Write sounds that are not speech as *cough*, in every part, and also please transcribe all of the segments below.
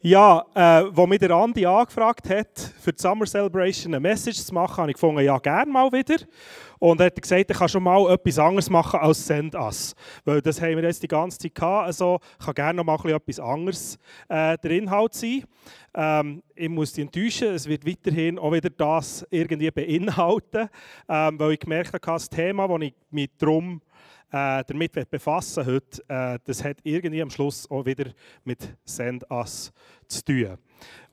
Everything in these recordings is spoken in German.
Ja, äh, wo mich der Andi angefragt hat, für die Summer Celebration eine Message zu machen, habe ich gefunden, ja, gerne mal wieder. Und er hat gesagt, ich kann schon mal etwas anderes machen als Send Us. Weil das haben wir jetzt die ganze Zeit gehabt. Also kann gerne noch mal etwas anderes äh, der Inhalt sein. Ähm, ich muss dich enttäuschen, es wird weiterhin auch wieder das irgendwie beinhalten, ähm, weil ich gemerkt habe, das Thema, das ich mich darum äh, damit befassen heute, äh, das hat irgendwie am Schluss auch wieder mit Send Us zu tun.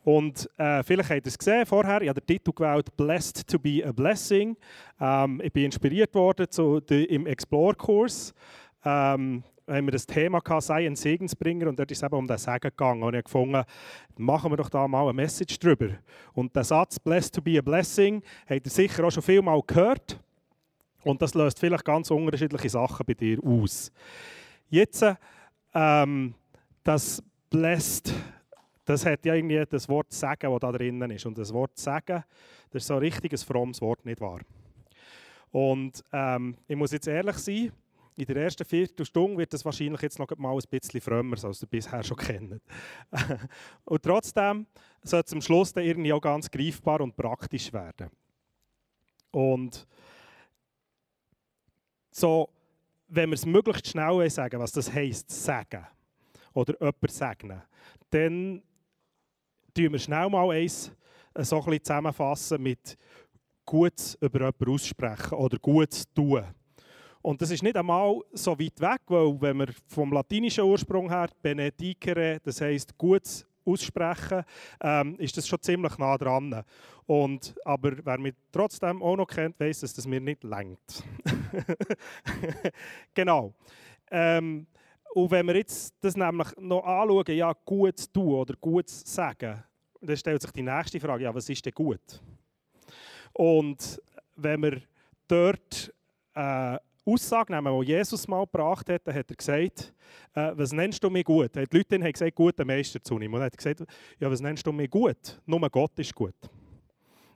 Und äh, vielleicht habt ihr es gesehen vorher, ich habe den Titel gewählt «Blessed to be a Blessing». Ähm, ich bin inspiriert worden zu, de, im Explore-Kurs. Ähm, haben wir das Thema gehabt, sei ein Segensbringer und dort ist es eben um den Segen gegangen. Und ich habe gefunden, machen wir doch da mal eine Message drüber. Und der Satz «Blessed to be a Blessing» habt ihr sicher auch schon viel mal gehört. Und das löst vielleicht ganz unterschiedliche Sachen bei dir aus. Jetzt, ähm, das «Blessed» das hat ja irgendwie das Wort Sagen, das da drinnen ist. Und das Wort Sagen, das ist so ein richtiges frommes Wort, nicht wahr? Und ähm, ich muss jetzt ehrlich sein, in der ersten Viertelstunde wird das wahrscheinlich jetzt noch mal ein bisschen frömmer, als ihr bisher schon kennt. *laughs* und trotzdem soll es am Schluss dann irgendwie auch ganz greifbar und praktisch werden. Und so, wenn wir es möglichst schnell sagen, was das heisst, sagen oder jemanden segnen, dann tun wir schnell mal eins äh, so ein zusammenfassen mit Gutes über jemanden aussprechen oder Gutes tun. Und das ist nicht einmal so weit weg, weil wenn wir vom latinischen Ursprung her benedicere, das heißt Gutes aussprechen, ähm, ist das schon ziemlich nah dran. Und, aber wer mich trotzdem auch noch kennt, weiß, dass das mir nicht längt. *laughs* genau. Ähm, und wenn wir jetzt das nämlich noch anschauen, ja, gut zu tun oder gut zu sagen, dann stellt sich die nächste Frage, ja, was ist denn gut? Und wenn wir dort äh, Aussage nehmen, die Jesus mal gebracht hat, dann hat er gesagt, äh, was nennst du mir gut? Die Leute haben gesagt, guter Meister zu ihm. Und er hat gesagt, ja, was nennst du mir gut? Nur Gott ist gut.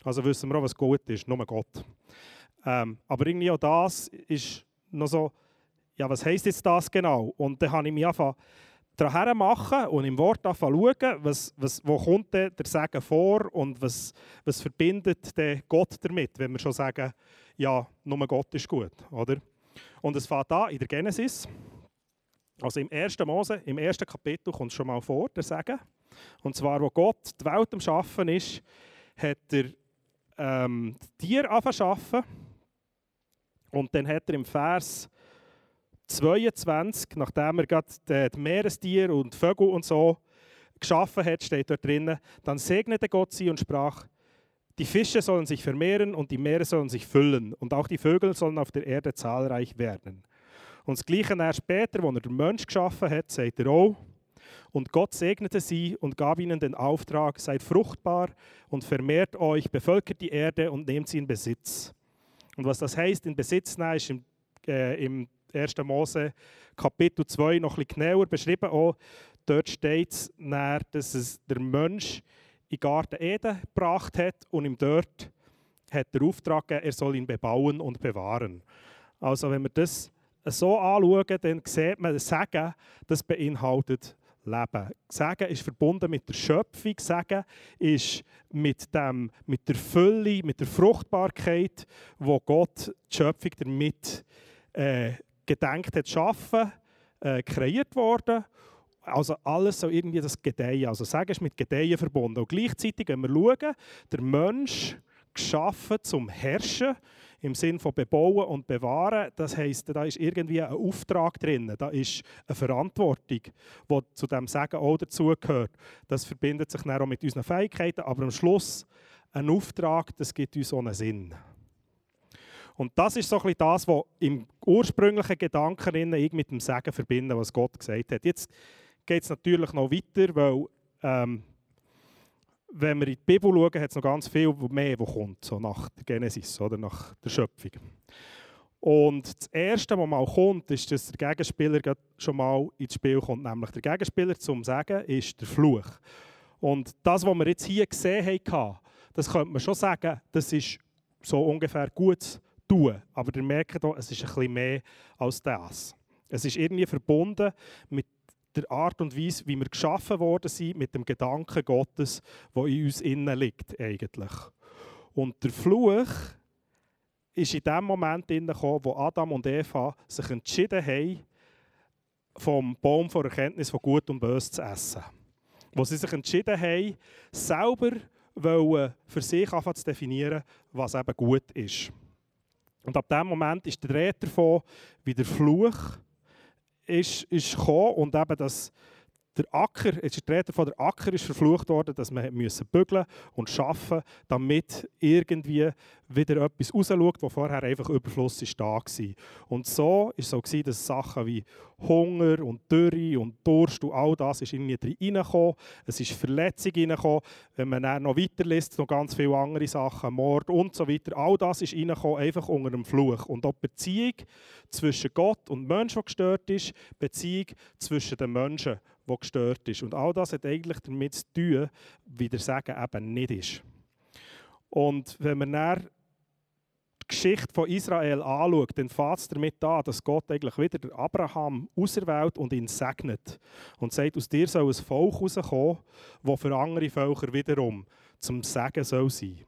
Also wissen wir auch, was gut ist, nur Gott. Ähm, aber irgendwie auch das ist noch so, ja, was heisst jetzt das genau? Und dann habe ich mich einfach daran machen und im Wort schauen, was, was, wo kommt der Segen vor und was, was verbindet Gott damit, wenn wir schon sagen, ja, nur Gott ist gut, oder? Und es fängt an in der Genesis, also im 1. Mose, im ersten Kapitel kommt es schon mal vor, der Segen. Und zwar, wo Gott die Welt am Schaffen ist, hat er ähm, die Tiere angefangen und dann hat er im Vers 22, nachdem er gerade die Meerestiere und Vögel und so geschaffen hat, steht dort drinnen, dann segnete Gott sie und sprach, die Fische sollen sich vermehren und die Meere sollen sich füllen und auch die Vögel sollen auf der Erde zahlreich werden. Und das Gleiche er später, wo er den Mensch geschaffen hat, sagt er auch, und Gott segnete sie und gab ihnen den Auftrag, seid fruchtbar und vermehrt euch, bevölkert die Erde und nehmt sie in Besitz. Und was das heißt, in Besitz nehmen, ist im, äh, im 1. Mose Kapitel 2 noch ein bisschen genauer beschrieben. Auch dort steht es, dass es der Mensch in den Garten Eden gebracht hat und ihm dort hat der Auftrag gegeben, er soll ihn bebauen und bewahren. Also wenn wir das so anschauen, dann sieht man, Sagen, das beinhaltet Leben. Sagen ist verbunden mit der Schöpfung. Sagen ist mit, dem, mit der Fülle, mit der Fruchtbarkeit, wo Gott die Schöpfung damit äh, gedenkt hat, schaffen, äh, kreiert worden. Also alles so irgendwie das Gedeihen. Also sagen ist mit Gedeihen verbunden. Und gleichzeitig, wenn wir schauen, der Mensch geschaffen zum Herrschen im Sinn von bebauen und bewahren. Das heißt, da ist irgendwie ein Auftrag drin, da ist eine Verantwortung, die zu dem Sagen auch dazugehört. Das verbindet sich dann auch mit unseren Fähigkeiten, aber am Schluss ein Auftrag, das gibt uns einen Sinn. Und das ist so ein bisschen das, was im ursprünglichen Gedanken mit dem Sagen verbinde, was Gott gesagt hat. Jetzt geht es natürlich noch weiter, weil ähm, wenn wir in die Bibel schauen, hat es noch ganz viel mehr, was kommt, so nach der Genesis oder nach der Schöpfung. Und das Erste, was mal kommt, ist, dass der Gegenspieler schon mal ins Spiel kommt. Nämlich der Gegenspieler zum Sagen ist der Fluch. Und das, was wir jetzt hier gesehen haben, das könnte man schon sagen, das ist so ungefähr gut tun. Aber ihr merkt hier, es ist ein bisschen mehr als das. Es ist irgendwie verbunden mit der Art und Weise, wie wir geschaffen worden sind, mit dem Gedanken Gottes, der in uns innen liegt eigentlich. Und der Fluch ist in dem Moment gekommen, wo Adam und Eva sich entschieden haben, vom Baum der Erkenntnis von Gut und Böse zu essen. Wo sie sich entschieden haben, selber für sich zu definieren, was eben gut ist. Und ab dem Moment ist der Rede davon, wie der Fluch ist, ist gekommen und eben, dass der Acker, ist die Rede von der Acker ist verflucht worden, dass man müssen bügeln und schaffen, damit irgendwie wieder etwas rausschaut, wo vorher einfach überflüssig da war. Und so ist so gewesen, dass Sachen wie Hunger und Dürre und Durst und all das ist irgendwie reingekommen. Es ist Verletzung reingekommen. Wenn man dann noch weiterliest, noch ganz viele andere Sachen, Mord und so weiter, all das ist reingekommen, einfach unter dem Fluch. Und auch die Beziehung zwischen Gott und Menschen, die gestört ist, Beziehung zwischen den Menschen, die gestört ist. Und all das hat eigentlich damit zu tun, wie der Sagen eben nicht ist. Und wenn man dann Geschichte von Israel anschaut, dann fängt es damit an, dass Gott eigentlich wieder Abraham auserwählt und ihn segnet. Und sagt, aus dir soll ein Volk herauskommen, das für andere Völker wiederum zum Segen soll sein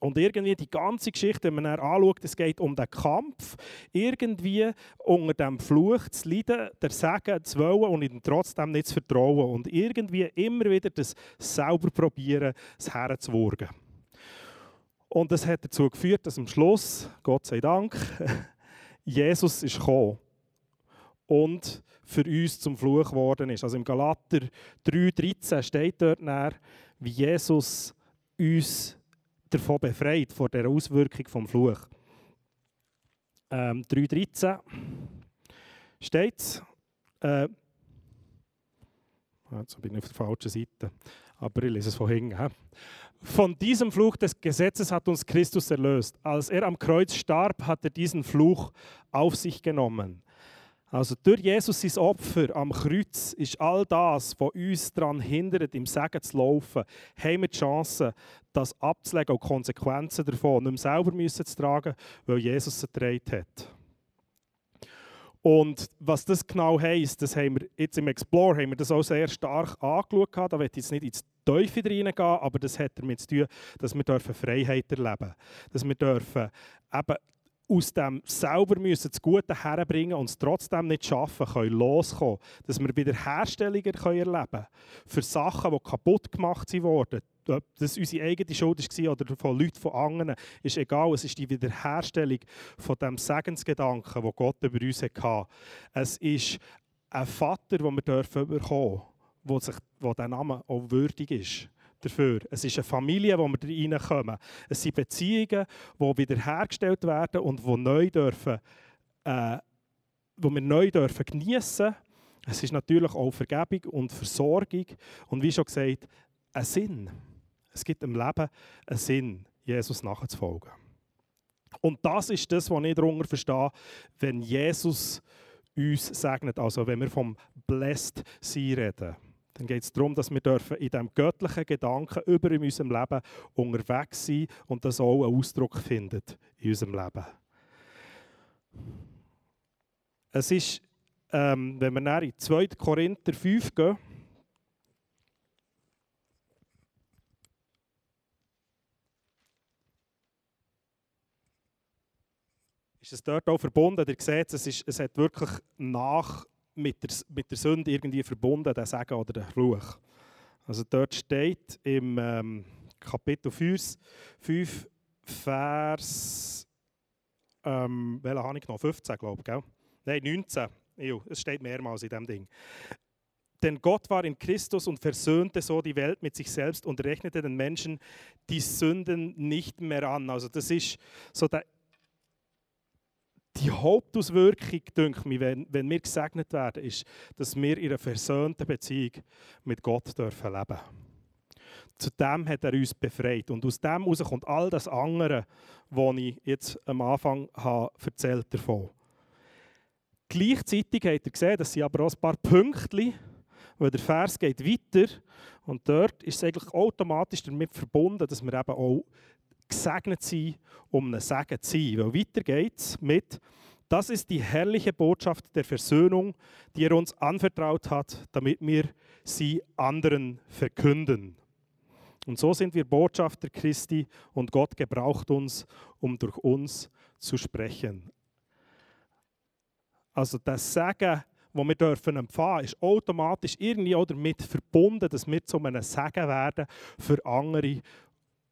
und irgendwie die ganze Geschichte, wenn man dann anschaut, es geht um den Kampf, irgendwie unter dem Fluch zu leiden, der Segen zu wollen und ihm trotzdem nicht zu vertrauen. Und irgendwie immer wieder das selber probieren, das herzuwurgen. Und das hat dazu geführt, dass am Schluss, Gott sei Dank, *laughs* Jesus ist gekommen und für uns zum Fluch geworden ist. Also im Galater 3,13 steht dort nach, wie Jesus uns davon befreit, von der Auswirkung vom Fluch. Ähm, 3,13 steht. Äh, jetzt bin ich auf der falschen Seite, aber ich lese es von hinten. Von diesem Fluch des Gesetzes hat uns Christus erlöst. Als er am Kreuz starb, hat er diesen Fluch auf sich genommen. Also durch Jesus sein Opfer am Kreuz ist all das, was uns daran hindert, im Segen zu laufen, haben wir die Chance, das abzulegen und Konsequenzen davon nicht mehr selber müssen zu tragen, weil Jesus es getragen hat. Und was das genau heisst, das haben wir jetzt im Explore haben wir das auch sehr stark angeschaut. Da ich jetzt nicht ins Teufel reingehen, aber das hat damit zu tun, dass wir Freiheit erleben dürfen. Dass wir dürfen eben aus dem selber müssen das Gute herbringen und es trotzdem nicht schaffen können, loskommen. Dass wir Wiederherstellungen erleben können für Sachen, die kaputt gemacht wurden. Ob das unsere eigene Schuld war oder von Leuten von anderen, ist egal. Es ist die Wiederherstellung von dem Segensgedanken, den Gott über uns hatte. Es ist ein Vater, den wir dürfen bekommen dürfen, der der Name auch würdig ist dafür. Es ist eine Familie, wo wir reinkommen. Es sind Beziehungen, die wiederhergestellt werden und die neu dürfen, äh, wo wir neu dürfen geniessen. Es ist natürlich auch Vergebung und Versorgung und wie schon gesagt, ein Sinn. Es gibt im Leben einen Sinn, Jesus nachzufolgen. Und das ist das, was ich darunter verstehe, wenn Jesus uns segnet, also wenn wir vom Blessed sein reden dann geht es darum, dass wir dürfen in diesem göttlichen Gedanken über in unserem Leben unterwegs sein und das auch einen Ausdruck findet in unserem Leben. Es ist, ähm, wenn wir nach in 2. Korinther 5 gehen, ist es dort auch verbunden. Ihr seht, es, ist, es hat wirklich nach mit der, mit der Sünde irgendwie verbunden, der Segen oder der Fluch. Also dort steht im ähm, Kapitel 5, 5 Vers, ähm, welchen habe ich noch? 15, glaube ich? Nein, 19. Ew, es steht mehrmals in dem Ding. Denn Gott war in Christus und versöhnte so die Welt mit sich selbst und rechnete den Menschen die Sünden nicht mehr an. Also das ist so der die Hauptauswirkung, denke ich, wenn, wenn wir gesegnet werden, ist, dass wir in einer versöhnten Beziehung mit Gott dürfen leben Zu dem hat er uns befreit. Und aus dem heraus kommt all das andere, was ich jetzt am Anfang habe erzählt davon. Gleichzeitig habt ihr gesehen, dass sie aber auch ein paar Pünktchen, weil der Vers geht weiter und dort ist es eigentlich automatisch damit verbunden, dass wir eben auch gesegnet sein, um ein Segen zu sein. Weil weiter geht es mit Das ist die herrliche Botschaft der Versöhnung, die er uns anvertraut hat, damit wir sie anderen verkünden. Und so sind wir Botschafter Christi und Gott gebraucht uns, um durch uns zu sprechen. Also das Sagen, das wir dürfen empfangen, ist automatisch irgendwie auch damit verbunden, dass wir zu einem Sagen werden für andere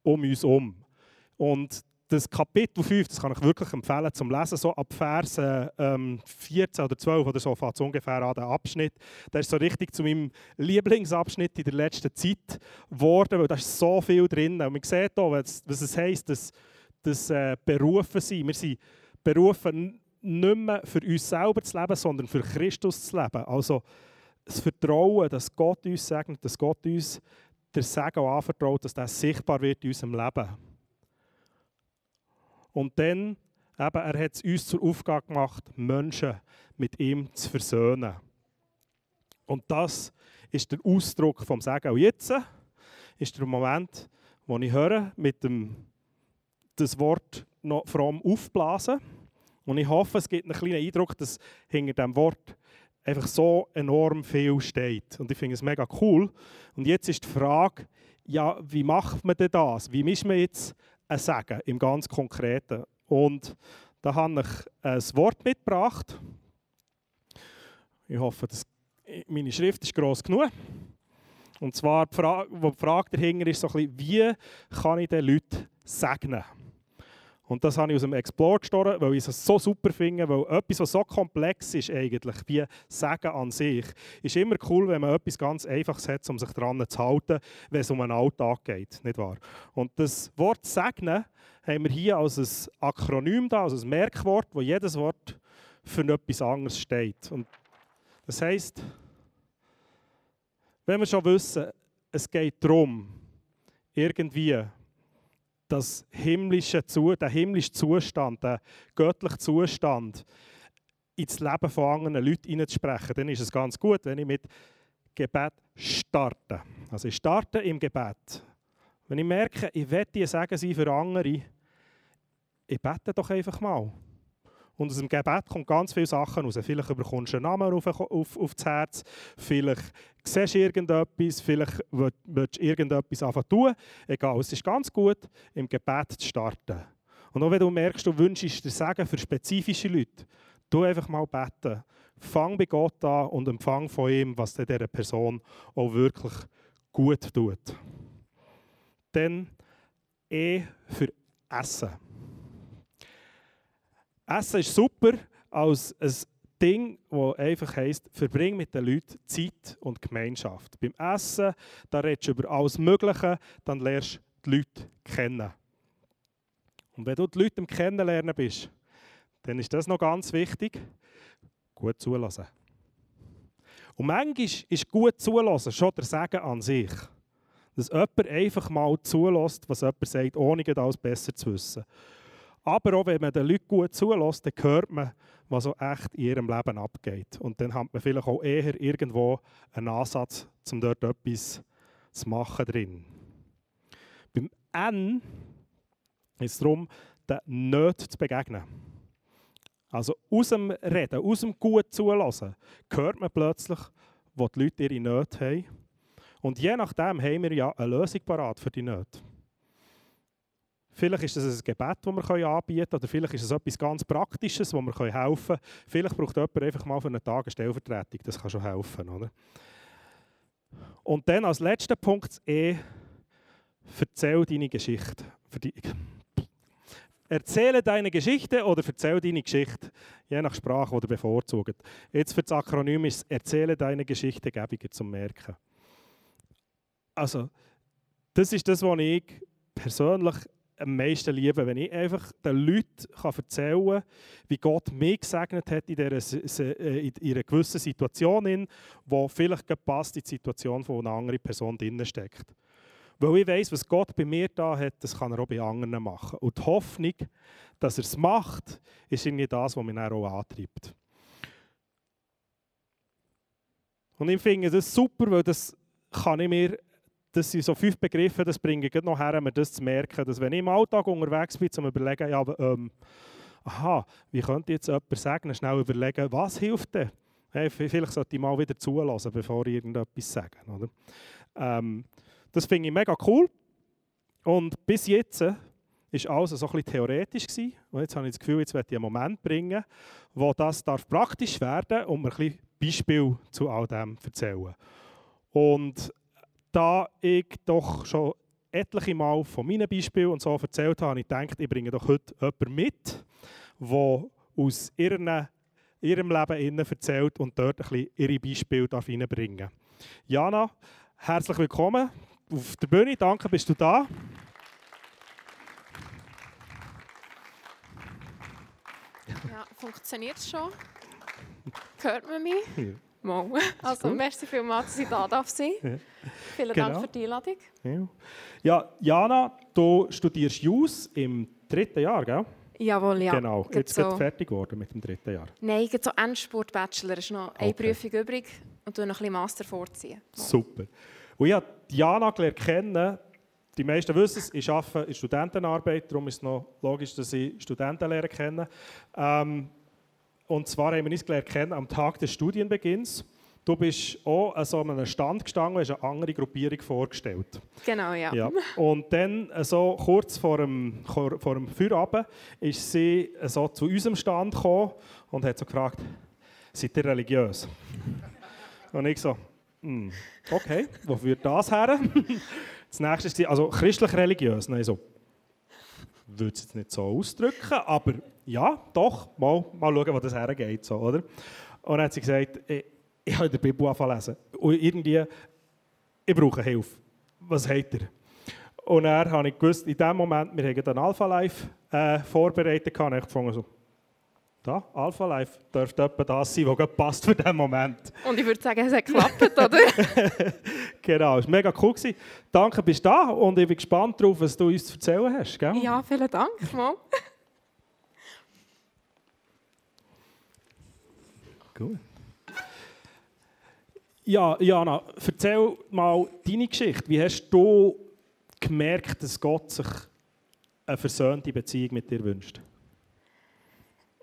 um uns herum. Und das Kapitel 5, das kann ich wirklich empfehlen zum Lesen, so ab Verse ähm, 14 oder 12 oder so fängt es ungefähr an, der Abschnitt. Der ist so richtig zu meinem Lieblingsabschnitt in der letzten Zeit geworden, weil da ist so viel drin. Und man sieht hier, was, was es heisst, dass, dass äh, berufen sind. Wir sind berufen, nicht mehr für uns selber zu leben, sondern für Christus zu leben. Also das Vertrauen, dass Gott uns segnet, dass Gott uns der Segen anvertraut, dass das sichtbar wird in unserem Leben. Und dann, eben, er hat es uns zur Aufgabe gemacht, Menschen mit ihm zu versöhnen. Und das ist der Ausdruck vom Sagen. Und jetzt ist der Moment, wo ich höre, mit dem das Wort noch allem aufblasen. Und ich hoffe, es gibt einen kleinen Eindruck, dass hinter diesem Wort einfach so enorm viel steht. Und ich finde es mega cool. Und jetzt ist die Frage, ja, wie macht man denn das? Wie misst man jetzt ein Sagen im ganz Konkreten. Und da habe ich ein Wort mitgebracht. Ich hoffe, dass meine Schrift ist gross genug. Und zwar, die Frage, die Frage dahinter ist so ein bisschen, wie kann ich den Leuten segnen? Und das habe ich aus dem Explore gestohlen, weil ich es so super finde, weil etwas, was so komplex ist eigentlich, wie Sagen an sich, ist immer cool, wenn man etwas ganz Einfaches hat, um sich daran zu halten, wenn es um einen Alltag geht, nicht wahr? Und das Wort Segnen haben wir hier als ein Akronym da, als ein Merkwort, wo jedes Wort für etwas anderes steht. Und das heißt, wenn wir schon wissen, es geht darum, irgendwie das himmlische, der himmlische Zustand, der göttliche Zustand ins Leben von anderen Leuten hineinzusprechen, dann ist es ganz gut, wenn ich mit Gebet starte. Also ich starte im Gebet. Wenn ich merke, ich werde sagen sein für andere, ich bete doch einfach mal. Und aus dem Gebet kommt ganz viele Sachen raus. Vielleicht bekommst du einen Namen auf, auf, auf das Herz, vielleicht siehst du irgendetwas, vielleicht willst du irgendetwas anfangen tun. Egal, es ist ganz gut, im Gebet zu starten. Und auch wenn du merkst, du wünschst dir Sagen für spezifische Leute, tu einfach mal beten. Fang bei Gott an und empfang von ihm, was dieser Person auch wirklich gut tut. Dann E für Essen. Essen ist super als ein Ding, das einfach heisst, verbring mit den Leuten Zeit und Gemeinschaft. Beim Essen, da redest du über alles Mögliche, dann lernst du die Leute kennen. Und wenn du die Leute im Kennenlernen bist, dann ist das noch ganz wichtig, gut zulassen. Und manchmal ist gut zulassen schon der Sagen an sich. Dass jemand einfach mal zulässt, was jemand sagt, ohne alles besser zu wissen. Aber auch wenn man den Leuten gut zulässt, dann hört man, was so echt in ihrem Leben abgeht. Und dann hat man vielleicht auch eher irgendwo einen Ansatz, um dort etwas zu machen drin. Beim N ist es darum, den nicht zu begegnen. Also aus dem Reden, aus dem gut zulassen, hört man plötzlich, wo die Leute ihre Nöte haben. Und je nachdem haben wir ja eine Lösung parat für die Nöte. Vielleicht ist es ein Gebet, das wir anbieten können, oder vielleicht ist es etwas ganz Praktisches, wo wir helfen können. Vielleicht braucht jemand einfach mal für einen Tag eine Stellvertretung. Das kann schon helfen. Oder? Und dann als letzter Punkt E, erzähl deine Geschichte. Erzähle deine Geschichte oder erzähl deine Geschichte, je nach Sprache, die du bevorzugt. Jetzt für das Akronym ist Erzähle deine Geschichte gäbiger zum Merken. Also, das ist das, was ich persönlich am meisten liebe, wenn ich einfach den Leuten erzählen kann, wie Gott mich gesegnet hat in, dieser, äh, in einer gewissen Situation, wo vielleicht passt in die Situation von einer anderen Person drin steckt. Weil ich weiß, was Gott bei mir da hat, das kann er auch bei anderen machen. Und die Hoffnung, dass er es macht, ist irgendwie das, was mich dann auch antreibt. Und ich finde das super, weil das kann ich mir das sind so fünf Begriffe, das bringe ich noch her, mir das zu merken, dass wenn ich im Alltag unterwegs bin, zum überlegen, ja, ähm, aha, wie könnte jetzt jemand sagen, schnell überlegen, was hilft denn? Hey, vielleicht sollte ich mal wieder zulassen, bevor ich irgendetwas sage. Oder? Ähm, das finde ich mega cool. Und bis jetzt war alles so ein bisschen theoretisch. Gewesen. Und jetzt habe ich das Gefühl, jetzt werde ich einen Moment bringen, wo das darf praktisch werden darf und mir ein bisschen Beispiel zu all dem erzählen. Und da ich doch schon etliche Mal von meinen Beispielen und so erzählt habe, habe ich gedacht, ich bringe doch heute jemanden mit, der aus ihren, ihrem Leben erzählt und dort ein bisschen ihre Beispiele reinbringen darf. Jana, herzlich willkommen auf der Bühne. Danke, bist du da. Ja, funktioniert schon? Hört man mich? Ja. Mal. *laughs* Also, merci vielmals, dass ich da darf sein ja. Vielen genau. Dank für die Einladung. Ja. ja, Jana, du studierst Jus im dritten Jahr, gell? Jawohl, ja. Genau, jetzt so. fertig geworden mit dem dritten Jahr. Nein, jetzt so Endspurt-Bachelor ist noch okay. eine Prüfung übrig und du noch ein bisschen Master vorziehen. Super. Und ich habe Jana gelernt kennen, die meisten wissen es, ich arbeite in Studentenarbeit, darum ist es noch logisch, dass ich Studenten lernen kenne. Ähm, und zwar haben wir uns gelernt kennen am Tag des Studienbeginns. Du bist auch an so einem Stand gestanden hast eine andere Gruppierung vorgestellt. Genau, ja. ja. Und dann, äh, so kurz vor dem, vor dem Feierabend, ist sie äh, so zu unserem Stand gekommen und hat so gefragt, seid ihr religiös? *laughs* und ich so, hm, okay, wo führt das her? *laughs* das nächste ist, also christlich-religiös. Nein, so, würde es jetzt nicht so ausdrücken, aber ja, doch, mal, mal schauen, wo das hergeht. So, oder? Und dann hat sie gesagt, ich, ich habe in der Bibel angefangen Und irgendwie, ich brauche Hilfe. Was habt ihr? Und dann habe ich gewusst, in dem Moment, wir haben einen Alpha Life äh, vorbereitet, und ich gefunden, so, da, Alpha Life dürfte etwa das sein, was passt für diesen Moment. Und ich würde sagen, es hat geklappt, oder? *laughs* genau, es war mega cool. Gewesen. Danke, bist du da und ich bin gespannt darauf, was du uns zu erzählen hast. Gell? Ja, vielen Dank. Mal. Gut. Ja, Jana, erzähl mal deine Geschichte. Wie hast du gemerkt, dass Gott sich eine versöhnte Beziehung mit dir wünscht?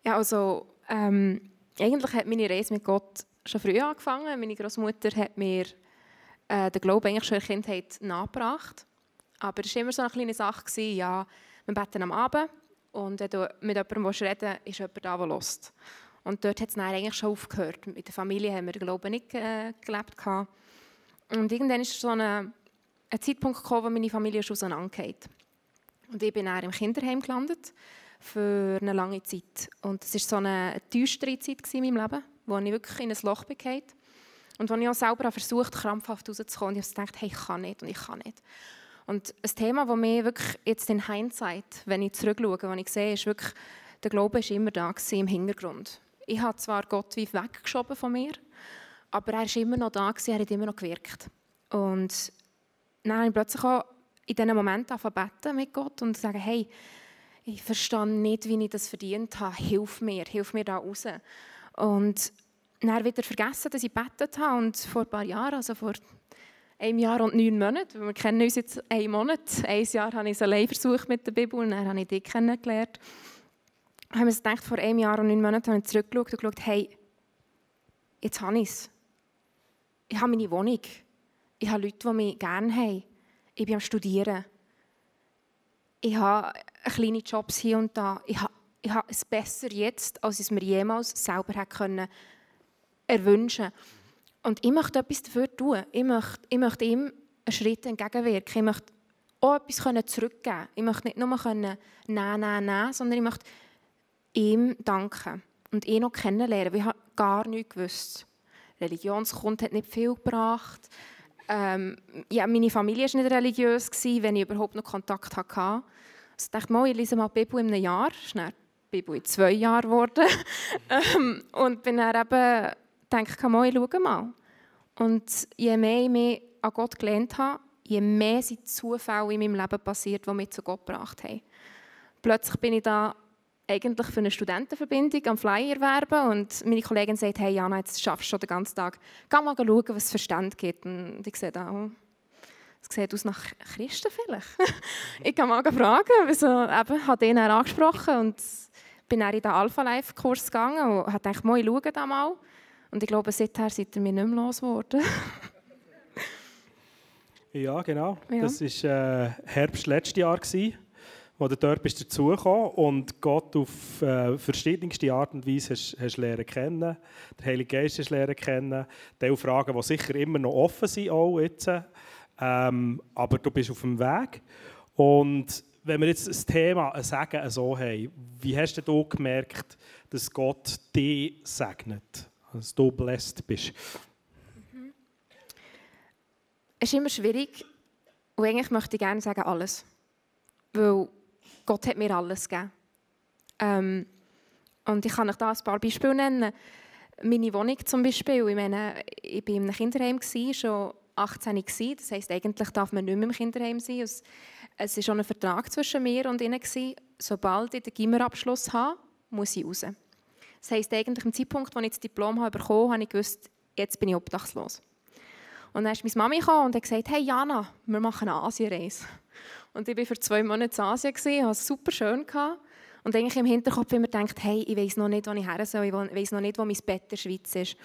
Ja, also ähm, eigentlich hat meine Reise mit Gott schon früh angefangen. Meine Großmutter hat mir äh, den Glauben eigentlich schon in der Kindheit nachgebracht. Aber es war immer so eine kleine Sache, gewesen, ja, wir beten am Abend und wenn du mit jemandem reden ist jemand da, der hört. Und dort hat es eigentlich schon aufgehört. Mit der Familie haben wir den Glauben nicht äh, gelebt. Gehabt. Und irgendwann ist so eine, ein Zeitpunkt gekommen, wo meine Familie schon auseinandergeht. Und ich bin dann im Kinderheim gelandet für eine lange Zeit. Und es war so eine düstere Zeit in meinem Leben, wo ich wirklich in ein Loch bekam. Und wo ich auch selber versucht krampfhaft rauszukommen. Und ich habe gedacht, hey, ich kann nicht und ich kann nicht. Und ein Thema, das mir wirklich jetzt in Hindsight, wenn ich zurückschaue, was ich sehe, ist wirklich, der Glaube war immer da im Hintergrund. Ich habe zwar Gott wie weggeschoben von mir, aber er war immer noch da, er hat immer noch gewirkt. Und dann habe ich plötzlich auch in diesen Momenten angefangen mit Gott und sagen, hey, ich verstehe nicht, wie ich das verdient habe, hilf mir, hilf mir da raus. Und dann wieder vergessen, dass ich gebetet habe und vor ein paar Jahren, also vor einem Jahr und neun Monaten, wir kennen uns jetzt einen Monat, ein Jahr habe ich es allein versucht mit der Bibel und dann habe ich dich kennengelernt haben wir gedacht, vor einem Jahr und neun Monaten habe ich zurückgeschaut und geschaut, hey, jetzt habe ich es. Ich habe meine Wohnung. Ich habe Leute, die mich gerne haben. Ich bin am Studieren. Ich habe kleine Jobs hier und da. Ich habe, ich habe es besser jetzt, als ich es mir jemals selber hätte können erwünschen Und ich möchte etwas dafür tun. Ich möchte, ich möchte ihm einen Schritt entgegenwirken. Ich möchte auch etwas zurückgeben Ich möchte nicht nur nein, nein, nein, sondern ich möchte ihm danken und ihn noch kennenlernen. Wir haben gar nichts gewusst. Religionskunde hat nicht viel gebracht. Ähm, ja, meine Familie war nicht religiös, wenn ich überhaupt noch Kontakt hatte. Also ich dachte, ich lese mal die Bibel in einem Jahr. Die Bibel in zwei Jahren geworden. *laughs* ähm, und bin dann eben gedacht, mal, ich schaue mal. Und je mehr ich mich an Gott gelernt habe, je mehr sind Zufälle in meinem Leben passiert, die mich zu Gott gebracht haben. Plötzlich bin ich da eigentlich für eine Studentenverbindung am Flyer werben und meine Kollegin sagt, hey Jana, jetzt schaffst du schon den ganzen Tag. Geh mal schauen, was es für Stand gibt. Und ich sehe da, oh, es sieht aus nach Christen vielleicht. *laughs* ich kann mal fragen, wieso eben, habe ihn angesprochen und bin dann in den Alpha-Life-Kurs gegangen und habe gedacht, mal, ich schaue da mal. Und ich glaube, seither seid ihr mir nicht mehr losgeworden. *laughs* ja, genau. Ja. Das war äh, Herbst letztes Jahr. Gewesen wo du dort bist dazugekommen und Gott auf äh, verschiedenste Art und Weise hast, hast lernen kennen. Der Heilige Geist hast lernen kennen. Diese Fragen, die sicher immer noch offen sind, auch jetzt. Ähm, aber du bist auf dem Weg. Und wenn wir jetzt das Thema ein Segen so haben, wie hast du gemerkt, dass Gott dich segnet? Dass du blessed bist? Es ist immer schwierig. Und eigentlich möchte ich gerne sagen, alles. Weil Gott hat mir alles gegeben. Ähm, und ich kann euch da ein paar Beispiele nennen. Meine Wohnung zum Beispiel. Ich, meine, ich war in einem Kinderheim, schon 18 Jahre. Das heisst, eigentlich darf man nicht mehr im Kinderheim sein. Es war schon ein Vertrag zwischen mir und ihnen. Sobald ich den Gimmerabschluss habe, muss ich raus. Das heisst, eigentlich am Zeitpunkt, als ich das Diplom habe bekommen habe, habe ich gewusst, jetzt bin ich obdachlos. Und dann ist meine Mami und hat gesagt, hey Jana, wir machen eine Asienreise. Und ich war für zwei Monate in Asien, hatte es super schön. Und eigentlich im Hinterkopf immer gedacht, hey, ich weiß noch nicht, wo ich her soll, ich weiß noch nicht, wo mein Bett in der Schweiz ist.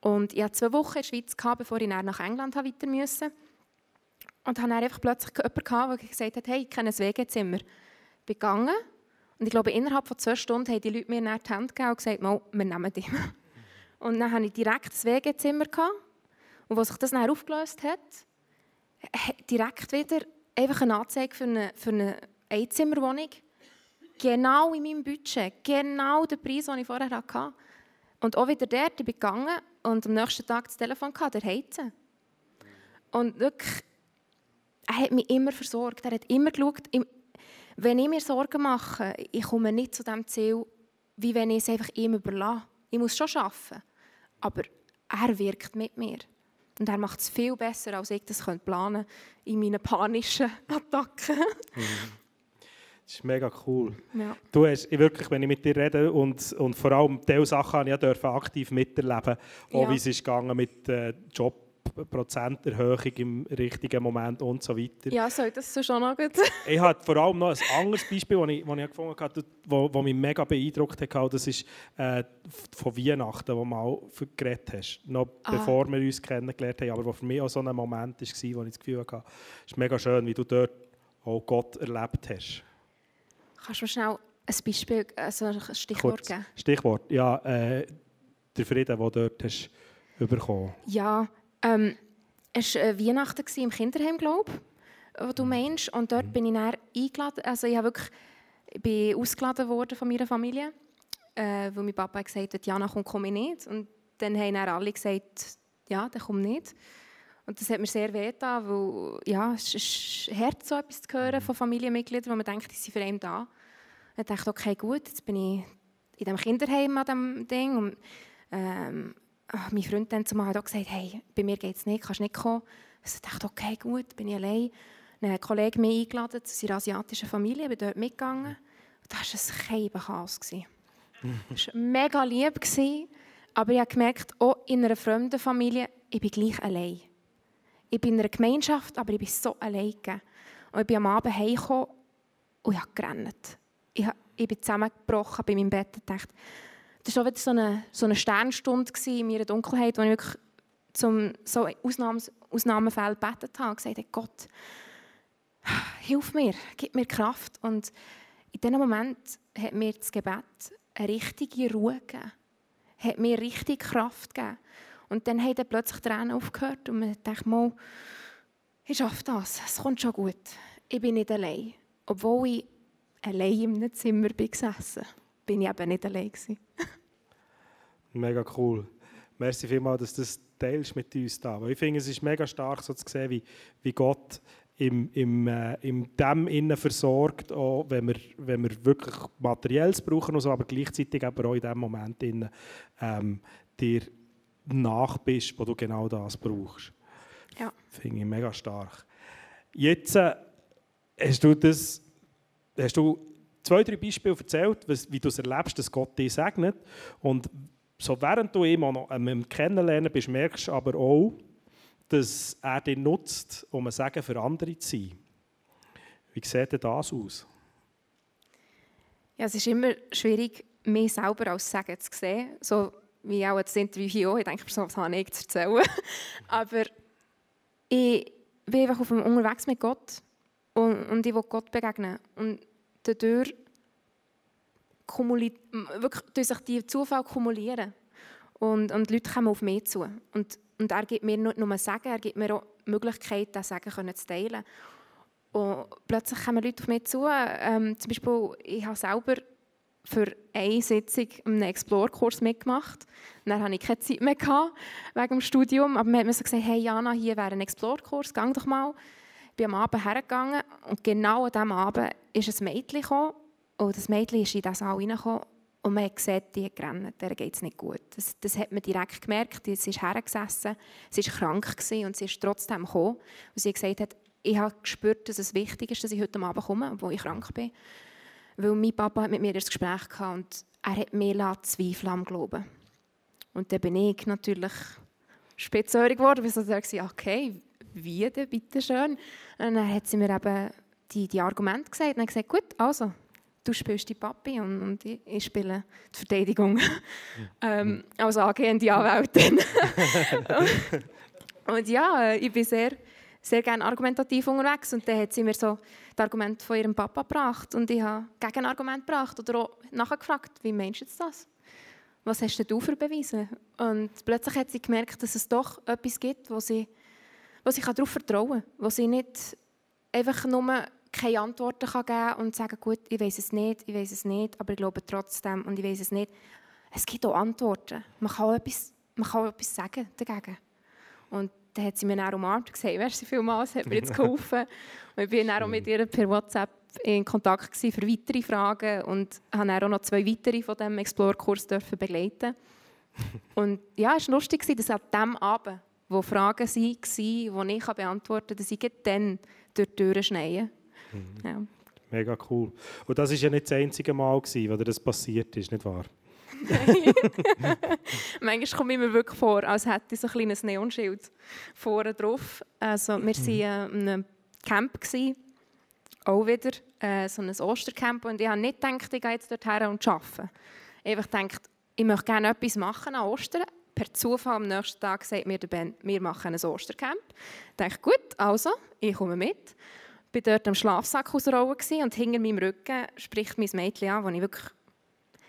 Und ich hatte zwei Wochen in der Schweiz, bevor ich nach England weiter musste. Und hatte dann einfach plötzlich jemanden, der gesagt hat, hey, ich kenne ein WG-Zimmer. Ich und ich glaube, innerhalb von zwei Stunden haben die Leute mir die Hand gegeben und gesagt, wir nehmen dich. *laughs* Und dann hatte ich direkt ein WG-Zimmer. Und als sich das dann aufgelöst hat, direkt wieder einfach eine Anzeige für eine, für eine Einzimmerwohnung. Genau in meinem Budget. Genau der Preis, den ich vorher hatte. Und auch wieder dort, ich bin gegangen und am nächsten Tag das Telefon hatte, der Heizen. Und wirklich, er hat mich immer versorgt. Er hat immer geschaut, wenn ich mir Sorgen mache, ich komme nicht zu dem Ziel, wie wenn ich es einfach ihm überlasse. Ich muss schon arbeiten, aber er wirkt mit mir. Und er macht es viel besser, als ich das planen könnte in meinen panischen *laughs* Attacken. Mhm. Das ist mega cool. Ja. Du hast, wirklich, wenn ich mit dir rede und, und vor allem diese Sachen ich ja aktiv miterleben, auch ja. wie es ist gegangen mit äh, Job Prozenterhöhung im richtigen Moment und so weiter. Ja, so, das ist schon noch gut. *laughs* ich habe vor allem noch ein anderes Beispiel, das ich, das ich gefunden habe, das mich mega beeindruckt hat. Das ist äh, von Weihnachten, wo du mal geredet hast. Noch ah. bevor wir uns kennengelernt haben, aber wo für mich auch so ein Moment war, wo ich das Gefühl hatte, es ist mega schön, wie du dort auch Gott erlebt hast. Kannst du mir schnell ein Beispiel, also ein Stichwort Kurz. geben? Stichwort, ja. Äh, der Frieden, den du dort hast bekommen. Ja, ähm, es war äh, Weihnachten im Kinderheim, glaube ich, wo du meinst. Und dort mhm. bin ich dann eingeladen. Also ich, wirklich, ich bin ausgeladen worden von meiner Familie, äh, weil mein Papa gesagt hat, Jana, komm, komm ich nicht. Und dann haben dann alle gesagt, ja, dann komm nicht. Und das hat mir sehr wehgetan, weil ja, es ist hart, so etwas zu hören mhm. von Familienmitgliedern, wo man denkt, die sind für einen da. Und ich dachte, okay, gut, jetzt bin ich in diesem Kinderheim an diesem Ding. Und, ähm, ach, mein Freund dann zumal hat gesagt, hey, bei mir geht es nicht, kannst nicht kommen. Ich dachte, okay, gut, bin ich allein. Dann hat ein Kollege mich eingeladen zu seiner asiatischen Familie, ich bin dort mitgegangen. Das war ein Keibenchaos. es war mega lieb, aber ich habe gemerkt, auch in einer fremden Familie, ich bin gleich allein. Ich bin in einer Gemeinschaft, aber ich bin so allein. Und ich bin am Abend heimgekommen und ich habe gerannt. Ich, bin zusammengebrochen bei meinem Bett und dachte, das war auch wieder so eine, so eine Sternstunde in meiner Dunkelheit, wo ich wirklich zum so Ausnahmes Ausnahmefall gebetet habe und gesagt habe, Gott, hilf mir, gib mir Kraft. Und in diesem Moment hat mir das Gebet eine richtige Ruhe gegeben, hat mir richtig Kraft gegeben. Und dann haben plötzlich Tränen aufgehört und man dachte, mal, ich schaffe das, es kommt schon gut. Ich bin nicht allein. Obwohl ich allein im Zimmer bin gesessen bin ich eben nicht allein. *laughs* Mega cool. Merci vielmals, dass du das teilst mit uns da. ich finde, es ist mega stark so zu sehen, wie, wie Gott im, im, äh, in dem innen versorgt, auch wenn wir, wenn wir wirklich Materielles brauchen, also, aber gleichzeitig aber auch in dem Moment innen, ähm, dir nach bist, wo du genau das brauchst. Ja. Finde ich mega stark. Jetzt äh, hast du das, hast du zwei, drei Beispiele erzählt, wie du es erlebst, dass Gott dich segnet. Und so während du ihn noch ähm, kennenlernen bist, merkst du aber auch, dass er dich nutzt, um ein Segen für andere zu sein. Wie sieht denn das aus? Ja, es ist immer schwierig, mich selber als Sagen zu sehen. So wie auch das Interview hier. Ich denke, so, was habe ich zu erzählen? *laughs* Aber ich bin einfach auf dem unterwegs mit Gott und, und ich will Gott begegnen. Und dadurch wirklich durch sich die Zufall kumulieren. Und, und die Leute kommen auf mich zu. Und, und er gibt mir nicht nur Sagen, er gibt mir auch die Möglichkeit, das Sagen zu teilen. Und plötzlich kommen Leute auf mich zu. Ähm, zum Beispiel, ich habe selber für eine Sitzung einen Explore-Kurs mitgemacht. Dann hatte ich keine Zeit mehr wegen dem Studium. Aber man hat mir so gesagt, hey Jana, hier wäre ein Explore-Kurs, geh doch mal. Ich bin am Abend hergegangen und genau an diesem Abend ist ein Mädchen gekommen. Und das Mädchen ist in diesen Saal reingekommen und man hat gesehen, die hat gerannt, der geht es nicht gut. Das, das, hat man direkt gemerkt. Sie ist hergesessen, sie war krank und sie ist trotzdem gekommen. Und sie hat gesagt, ich habe gespürt, dass es wichtig ist, dass ich heute Abend komme, obwohl ich krank bin. Weil mein Papa hat mit mir das Gespräch gehabt und er hat mir Zweifel am Glauben. Und dann bin ich natürlich spitzhörig geworden, weil ich dachte, okay, wie denn, bitte schön. Und dann hat sie mir eben die, die Argumente gesagt und dann gesagt, gut, also, du spielst die Papi und, und ich, ich, spiele die Verteidigung *laughs* ähm, als angehende Anwältin. *laughs* und ja, ich bin sehr sehr gerne argumentativ unterwegs. Und dann hat sie mir so das Argument von ihrem Papa gebracht. Und ich habe Gegenargument gebracht oder auch nachgefragt, wie meinst du das? Was hast du für Beweise? Und plötzlich hat sie gemerkt, dass es doch etwas gibt, wo sie, wo sie darauf vertrauen kann. Wo sie nicht einfach nur keine Antworten kann geben und sagen, gut, ich weiß es nicht, ich weiß es nicht, aber ich glaube trotzdem und ich weiß es nicht. Es gibt auch Antworten. Man kann auch etwas, man kann auch etwas sagen dagegen. Und dann hat sie mir dann umarmt und gesagt, merci vielmals, hat mir jetzt *laughs* geholfen. und ich war dann auch mit ihr per WhatsApp in Kontakt für weitere Fragen und habe dann auch noch zwei weitere von diesem Explore-Kurs begleiten *laughs* Und ja, es war lustig, dass an dem Abend, wo Fragen waren, die ich beantworten kann, dass ich dann durch die Türen schneie. Mhm. Ja. Mega cool. Und das war ja nicht das einzige Mal, wo das passiert ist, nicht wahr? *laughs* Manchmal komme ich mir wirklich vor, als hätte ich so ein kleines Neonschild vorne drauf. Also, wir waren in einem Camp, gewesen, auch wieder äh, so ein Ostercamp. Und ich habe nicht gedacht, ich gehe jetzt dorthin und arbeite. Ich habe gedacht, ich möchte gerne etwas machen an Ostern. Per Zufall am nächsten Tag sagt mir der Ben, wir machen ein Ostercamp. Ich dachte, gut, also, ich komme mit. Ich war dort am Schlafsack ausrollen und hinter meinem Rücken spricht mein Mädchen an, das ich wirklich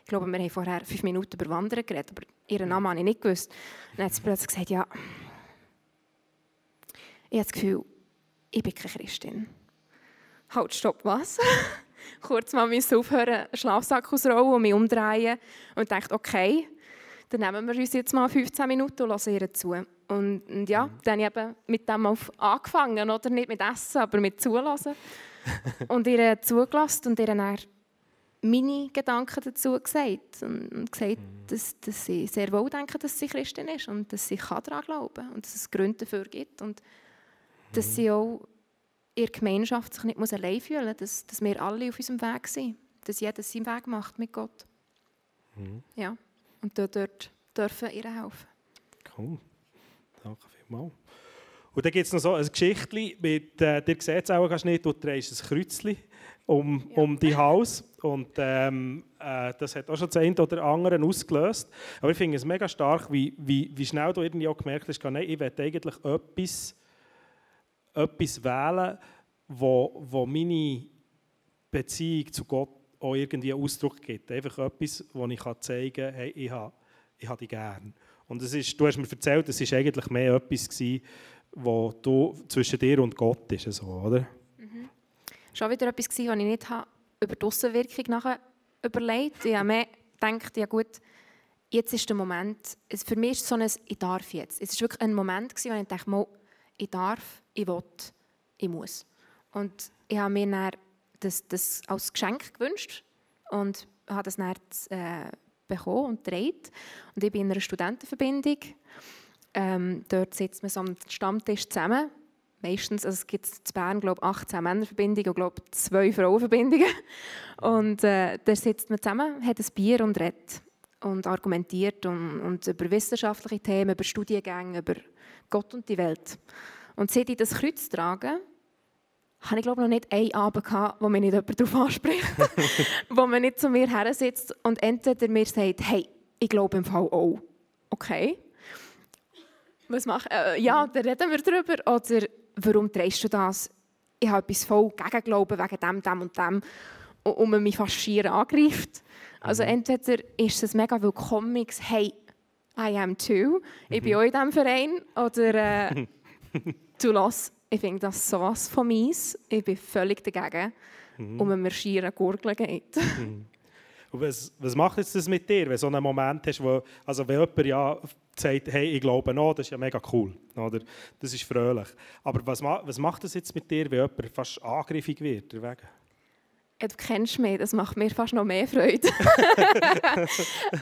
ich glaube, wir haben vorher fünf Minuten über Wandern geredet, aber ihren Namen habe ich nicht gewusst. dann hat sie plötzlich gesagt, ja, ich habe das Gefühl, ich bin keine Christin. Halt, stopp, was? *laughs* Kurz mal müssen aufhören, Schlafsack ausrollen und mich umdrehen und dachte, okay, dann nehmen wir uns jetzt mal 15 Minuten und hören ihr zu. Und, und ja, mhm. dann habe ich eben mit dem auf angefangen, oder nicht mit Essen, aber mit Zulassen. *laughs* und ihr zugelassen und ihr dann meine Gedanken dazu gesagt und gesagt, mhm. dass, dass sie sehr wohl denken, dass sie Christin ist und dass sie daran glauben kann und dass es Gründe dafür gibt und mhm. dass sie auch der Gemeinschaft sich nicht muss allein fühlen muss, dass, dass wir alle auf unserem Weg sind, dass jeder seinen Weg macht mit Gott. Mhm. Ja, und dort, dort dürfen ihr helfen. Cool, danke vielmals. Und dann gibt es noch so ein Geschichtchen mit, äh, ihr seht es auch nicht, du trägst ein Kreuzchen um, ja. um die Haus. Und ähm, äh, das hat auch schon das eine oder andere ausgelöst. Aber ich finde es mega stark, wie, wie, wie schnell du irgendwie auch gemerkt hast, nein, ich will eigentlich etwas, etwas wählen, wo, wo meine Beziehung zu Gott auch irgendwie Ausdruck gibt. Einfach etwas, wo ich zeigen kann, hey, ich habe, ich habe dich gern. Und es ist, du hast mir erzählt, es war eigentlich mehr etwas, gewesen, du zwischen dir und Gott ist, so, oder? schon wieder etwas, was ich nicht über die Aussenwirkung nachher überlegt habe. Ich habe mir gedacht, ja gut, jetzt ist der Moment, für mich ist es so ein «Ich darf jetzt». Es war wirklich ein Moment, wo ich dachte, ich darf, ich will, ich muss. Und ich habe mir dann das, das als Geschenk gewünscht und habe das dann äh, bekommen und gedreht. Und ich bin in einer Studentenverbindung. Ähm, dort sitzt man so am Stammtisch zusammen meistens, also es gibt in Bern glaube 18 Männerverbindungen und glaube zwei Frauenverbindungen. Und äh, da sitzt man zusammen, hat ein Bier und redet und argumentiert und, und über wissenschaftliche Themen, über Studiengänge, über Gott und die Welt. Und seit ich das Kreuz trage, hatte ich glaube noch nicht einen Abend, gehabt, wo mich nicht jemand darauf anspricht. *laughs* wo man nicht zu mir her sitzt und entweder mir sagt, hey, ich glaube im Fall auch. Okay. Was mach, äh, ja, dann reden wir darüber. Oder warum drehst du das? Ich habe etwas voll gegen Glauben wegen dem, dem und dem. Und man mich fast schier angreift. Also mhm. entweder ist es mega willkommen, hey, I am too, ich bin mhm. auch in diesem Verein. Oder äh, *laughs* du lass, ich finde das sowas von mies, ich bin völlig dagegen. Mhm. Und man mir schier eine Gurgel geht. *laughs* Mhm. Und was, was macht jetzt das mit dir, wenn du so einen Moment hast, wo, also wenn jemand ja sagt, hey, ich glaube noch, das ist ja mega cool, oder? das ist fröhlich. Aber was, was macht das jetzt mit dir, wenn jemand fast angriffig wird? Deswegen? Ja, du kennst mich, das macht mir fast noch mehr Freude. *laughs*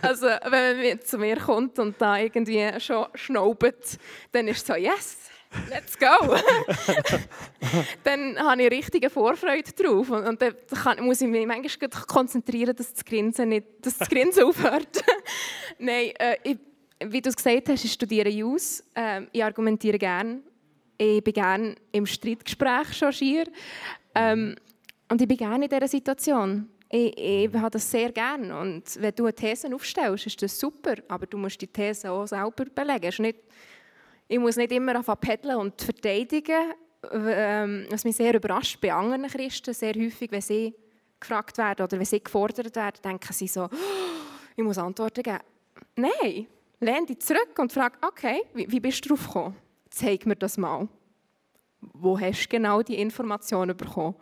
also, wenn man zu mir kommt und da irgendwie schon schnaubt, dann ist es so, yes, let's go. *laughs* dann habe ich richtige Vorfreude drauf. Und, und dann kann, muss ich mich manchmal konzentrieren, dass das Grinsen, nicht, dass das Grinsen *laughs* aufhört. Nein, äh, ich, wie du es gesagt hast, ich studiere Jus. Äh, ich argumentiere gerne. Ich bin gerne im Streitgespräch schon schier. Ähm, und ich bin gerne in dieser Situation. Ich, ich habe das sehr gerne. Und wenn du eine These aufstellst, ist das super. Aber du musst die These auch selber belegen. Nicht, ich muss nicht immer auf pendeln und verteidigen. Ähm, was mich sehr überrascht bei anderen Christen, sehr häufig, wenn sie gefragt werden oder wenn sie gefordert werden, denken sie so, oh, *gasps* ich muss Antworten geben. Nein, lehn dich zurück und frag, okay, wie, wie bist du drauf gekommen? Zeig mir das mal. Wo hast du genau die Informationen bekommen?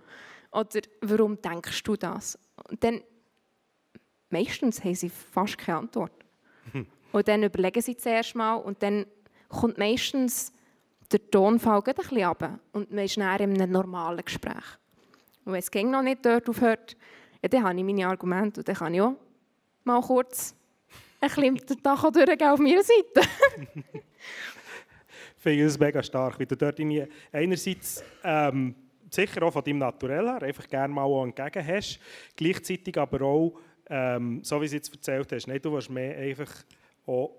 Oder warum denkst du das? Und dann, meistens haben sie fast keine Antwort. *laughs* Und dann überlegen sie zuerst mal und dann kommt meistens der Tonfall ein bisschen runter und man ist näher in einem normalen Gespräch. Und wenn es noch nicht dort aufhört, ja, dann habe ich meine Argumente und dann kann ich auch mal kurz ein bisschen den Tag durchgehen auf meiner Seite. *laughs* ich finde das mega stark, weil du dort einerseits ähm, sicher auch von deinem Naturell her einfach gerne mal entgegen hast, gleichzeitig aber auch, ähm, so wie du es jetzt erzählt hast, nicht, du willst mehr einfach auch,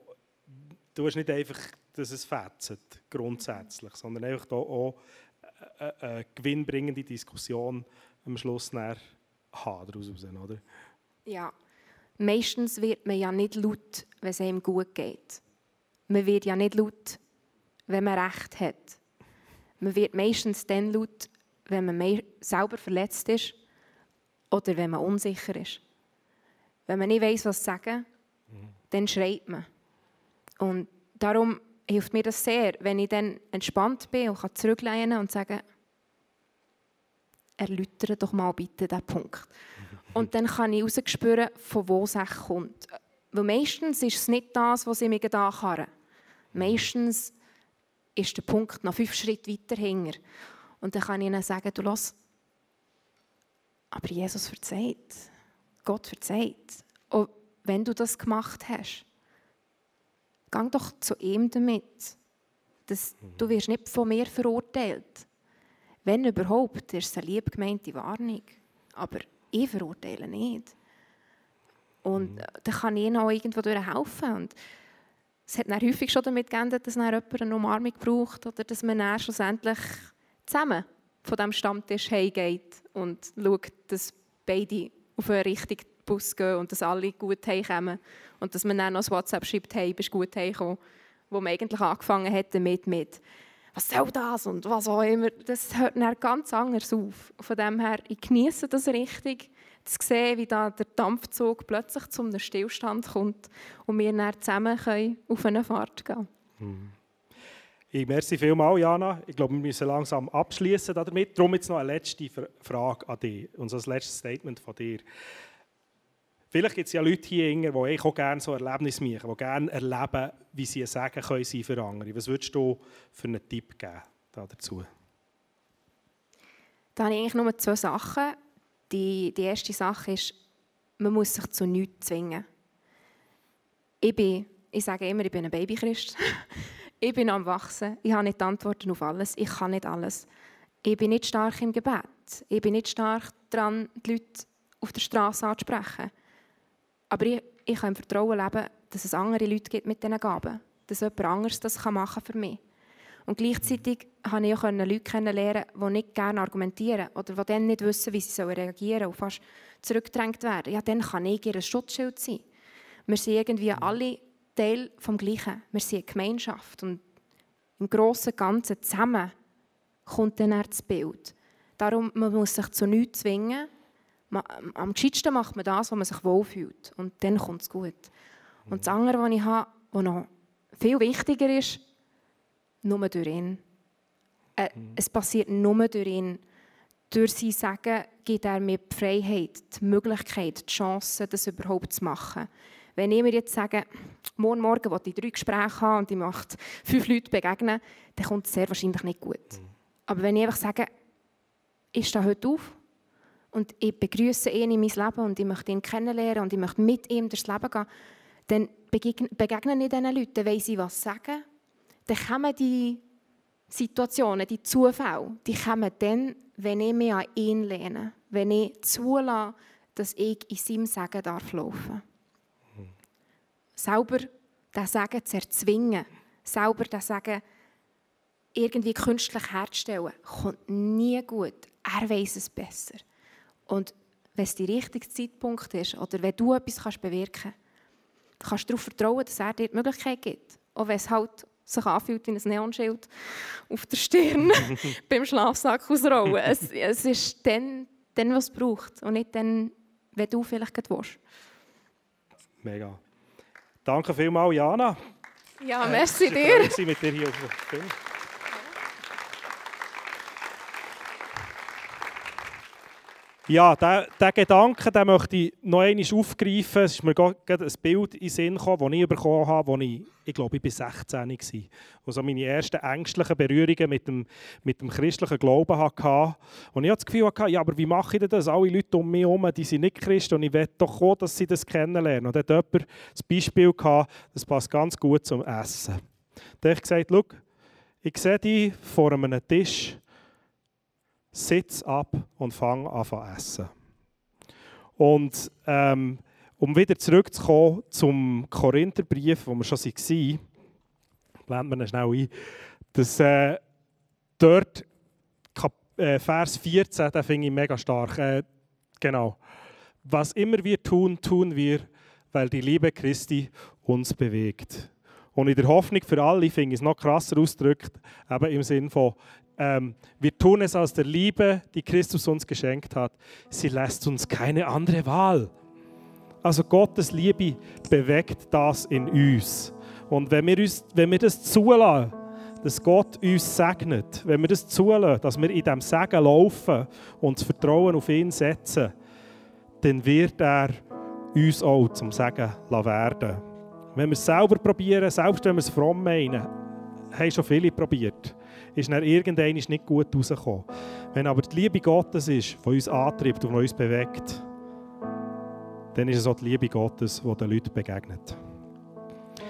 du willst nicht einfach, dass es fetzt, grundsätzlich, sondern einfach da auch eine, eine gewinnbringende Diskussion am Schluss haben daraus, oder? Ja, meistens wird man ja nicht laut, wenn es einem gut geht. Man wird ja nicht laut, wenn man Recht hat. Man wird meistens dann laut, wenn man selber verletzt ist oder wenn man unsicher ist. Wenn man nicht weiß, was sagen, mhm. dann schreit man. Und darum hilft mir das sehr, wenn ich dann entspannt bin und kann und sagen, erläutere doch mal bitte diesen Punkt. Und dann kann ich herausspüren, von wo es kommt. Weil meistens ist es nicht das, was ich mir ankarre. Meistens ist der Punkt noch fünf Schritte weiter hinter. Und dann kann ich ihnen sagen, du lass, aber Jesus verzeiht. Gott verzeiht. Und wenn du das gemacht hast, gang doch zu ihm damit. Das, du wirst nicht von mir verurteilt. Wenn überhaupt, ist es eine lieb gemeinte Warnung. Aber ich verurteile nicht. Und mhm. dann kann ich auch irgendwo helfen. Und es hat dann häufig schon damit geendet, dass dann jemand eine Umarmung braucht oder dass man dann schlussendlich zusammen von diesem Stammtisch heimgeht und schaut, dass beide auf einen richtigen Bus gehen und dass alle gut heimkommen. Und dass man dann noch ein WhatsApp schreibt, hey, bist gut heimgekommen. Wo man eigentlich angefangen hat damit mit «Was soll das?» und was auch immer. Das hört dann ganz anders auf. Von dem her, ich genieße das richtig, zu sehen, wie da der Dampfzug plötzlich zum Stillstand kommt und wir dann zusammen können auf eine Fahrt gehen können. Ich merci vielmals, Jana. Ich glaube, wir müssen langsam abschließen damit. Darum jetzt noch eine letzte Frage an dich ein letztes Statement von dir. Vielleicht gibt es ja Leute hier, die auch gerne so Erlebnisse machen, die gerne erleben, wie sie sagen können sie für andere. Was würdest du für einen Tipp geben dazu? Da habe ich eigentlich nur zwei Sachen. Die, die erste Sache ist, man muss sich zu nichts zwingen. Ich, bin, ich sage immer, ich bin ein Babychrist. *laughs* Ich bin am Wachsen. Ich habe nicht Antworten auf alles. Ich kann nicht alles. Ich bin nicht stark im Gebet. Ich bin nicht stark daran, die Leute auf der Straße anzusprechen. Aber ich, ich kann im Vertrauen leben, dass es andere Leute gibt mit diesen Gaben. Dass jemand anderes das machen kann für mich. Und gleichzeitig konnte ich auch Leute kennenlernen, die nicht gerne argumentieren oder die dann nicht wissen, wie sie reagieren sollen und fast zurückgedrängt werden. Ja, dann kann ich ihr Schutzschild sein. Wir sind irgendwie alle Teil vom Gleichen. Wir sind eine Gemeinschaft. Und im Großen und Ganzen zusammen kommt dann das Bild. Darum man muss sich zu nichts zwingen. Am gescheitsten macht man das, wo man sich wohlfühlt. Und dann kommt es gut. Und das andere, was ich habe, was noch viel wichtiger ist, nur durch ihn. Äh, mhm. Es passiert nur durch ihn. Durch sein Sagen gibt er mir die Freiheit, die Möglichkeit, die Chance, das überhaupt zu machen. Wenn ich mir jetzt sage, morgen Morgen will ich drei Gespräche haben und ich möchte fünf Leute begegnen, dann kommt es sehr wahrscheinlich nicht gut. Mhm. Aber wenn ich einfach sage, ich stehe heute auf und ich begrüße ihn in mein Leben und ich möchte ihn kennenlernen und ich möchte mit ihm durchs Leben gehen, dann begegnen ich diesen Leuten, dann weiss ich, was sagen. Dann kommen die Situationen, die Zufälle, die kommen dann, wenn ich mich an ihn lehne, wenn ich zulasse, dass ich in seinem Sagen darf laufen darf. Selber das Sagen zu erzwingen, selber das Sagen irgendwie künstlich herzustellen, kommt nie gut. Er weiß es besser. Und wenn es der richtige Zeitpunkt ist oder wenn du etwas kannst bewirken kannst, kannst du darauf vertrauen, dass er dir die Möglichkeit gibt. Auch wenn es halt sich anfühlt wie ein Neonschild auf der Stirn *laughs* *laughs* beim Schlafsack ausrollen. Es, es ist dann, dann, was es braucht und nicht dann, wenn du vielleicht gerade willst. Mega. Danke vielmals, Jana. Ja, merci äh, dir. Mit dir hier auf dem Film. Ja, diesen Gedanken den möchte ich noch einmal aufgreifen. Es ist mir gerade ein Bild in den Sinn gekommen, das ich bekommen habe, als ich, ich glaube, ich war 16 war. Und so meine ersten ängstlichen Berührungen mit dem, mit dem christlichen Glauben hatte. Und ich hatte das Gefühl, ja, aber wie mache ich das? Alle Leute um mich herum, die sind nicht Christen und ich will doch auch, dass sie das kennenlernen. Und dann hat jemand das Beispiel gehabt, das passt ganz gut zum Essen. Da habe ich gesagt, schau, ich sehe dich vor einem Tisch sitz ab und fang an zu essen. Und ähm, um wieder zurückzukommen zum Korintherbrief, wo wir schon waren, blenden wir ihn schnell ein, dass äh, dort Kap äh, Vers 14, den finde ich mega stark. Äh, genau. Was immer wir tun, tun wir, weil die Liebe Christi uns bewegt. Und in der Hoffnung für alle finde ich es noch krasser ausgedrückt, eben im Sinne von, ähm, wir tun es aus der Liebe, die Christus uns geschenkt hat. Sie lässt uns keine andere Wahl. Also Gottes Liebe bewegt das in uns. Und wenn wir, uns, wenn wir das zulassen, dass Gott uns segnet, wenn wir das zulassen, dass wir in diesem Segen laufen und das Vertrauen auf ihn setzen, dann wird er uns auch zum Segen werden. Wenn wir es selber probieren, selbst wenn wir es fromm meinen, haben schon viele probiert ist dann irgendwann nicht gut rausgekommen. Wenn aber die Liebe Gottes ist, die uns antreibt und uns bewegt, dann ist es auch die Liebe Gottes, die den Leuten begegnet.